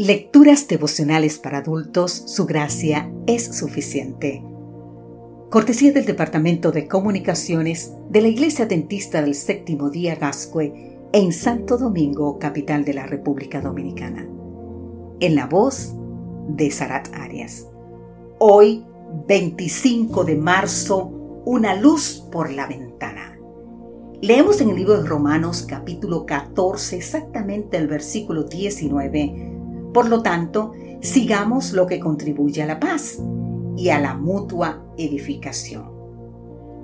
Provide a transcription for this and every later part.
Lecturas devocionales para adultos, su gracia es suficiente. Cortesía del Departamento de Comunicaciones de la Iglesia Dentista del Séptimo Día Gascue en Santo Domingo, capital de la República Dominicana. En la voz de Sarat Arias. Hoy, 25 de marzo, una luz por la ventana. Leemos en el libro de Romanos capítulo 14 exactamente el versículo 19 por lo tanto, sigamos lo que contribuye a la paz y a la mutua edificación.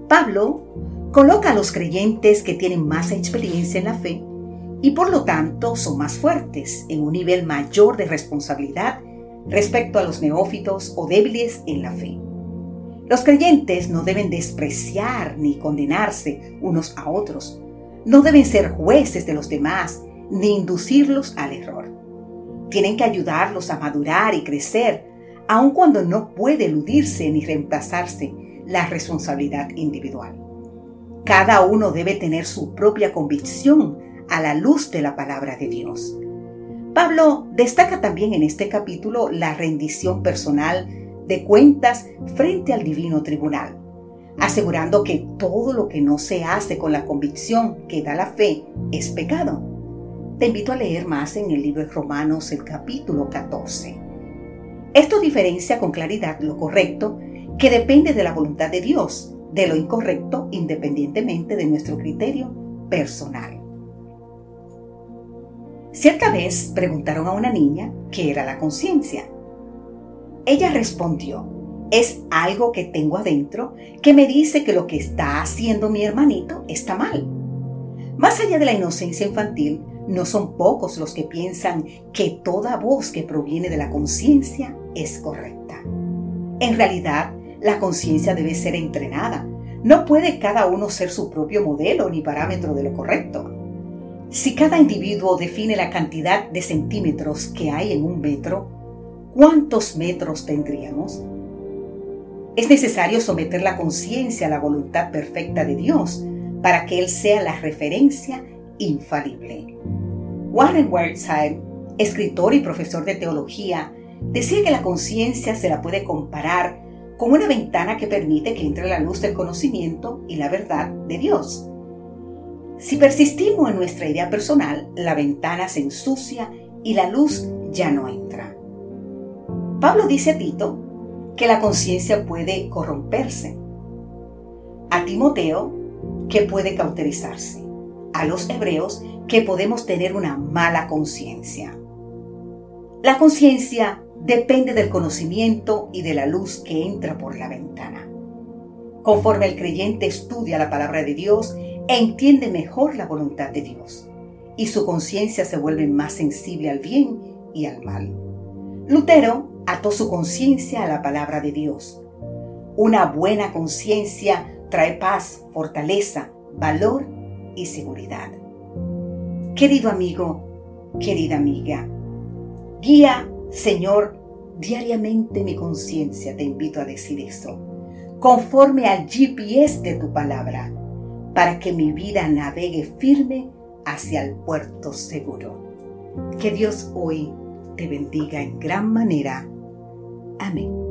Pablo coloca a los creyentes que tienen más experiencia en la fe y por lo tanto son más fuertes en un nivel mayor de responsabilidad respecto a los neófitos o débiles en la fe. Los creyentes no deben despreciar ni condenarse unos a otros, no deben ser jueces de los demás ni inducirlos al error. Tienen que ayudarlos a madurar y crecer, aun cuando no puede eludirse ni reemplazarse la responsabilidad individual. Cada uno debe tener su propia convicción a la luz de la palabra de Dios. Pablo destaca también en este capítulo la rendición personal de cuentas frente al divino tribunal, asegurando que todo lo que no se hace con la convicción que da la fe es pecado te invito a leer más en el libro de Romanos, el capítulo 14. Esto diferencia con claridad lo correcto, que depende de la voluntad de Dios, de lo incorrecto, independientemente de nuestro criterio personal. Cierta vez preguntaron a una niña qué era la conciencia. Ella respondió, es algo que tengo adentro que me dice que lo que está haciendo mi hermanito está mal. Más allá de la inocencia infantil, no son pocos los que piensan que toda voz que proviene de la conciencia es correcta. En realidad, la conciencia debe ser entrenada. No puede cada uno ser su propio modelo ni parámetro de lo correcto. Si cada individuo define la cantidad de centímetros que hay en un metro, ¿cuántos metros tendríamos? Es necesario someter la conciencia a la voluntad perfecta de Dios para que Él sea la referencia infalible. Warren Wiersbe, escritor y profesor de teología, decía que la conciencia se la puede comparar con una ventana que permite que entre la luz del conocimiento y la verdad de Dios. Si persistimos en nuestra idea personal, la ventana se ensucia y la luz ya no entra. Pablo dice a Tito que la conciencia puede corromperse. A Timoteo que puede cauterizarse a los hebreos que podemos tener una mala conciencia. La conciencia depende del conocimiento y de la luz que entra por la ventana. Conforme el creyente estudia la palabra de Dios, entiende mejor la voluntad de Dios y su conciencia se vuelve más sensible al bien y al mal. Lutero ató su conciencia a la palabra de Dios. Una buena conciencia trae paz, fortaleza, valor y seguridad. Querido amigo, querida amiga, guía, Señor, diariamente mi conciencia, te invito a decir eso, conforme al GPS de tu palabra, para que mi vida navegue firme hacia el puerto seguro. Que Dios hoy te bendiga en gran manera. Amén.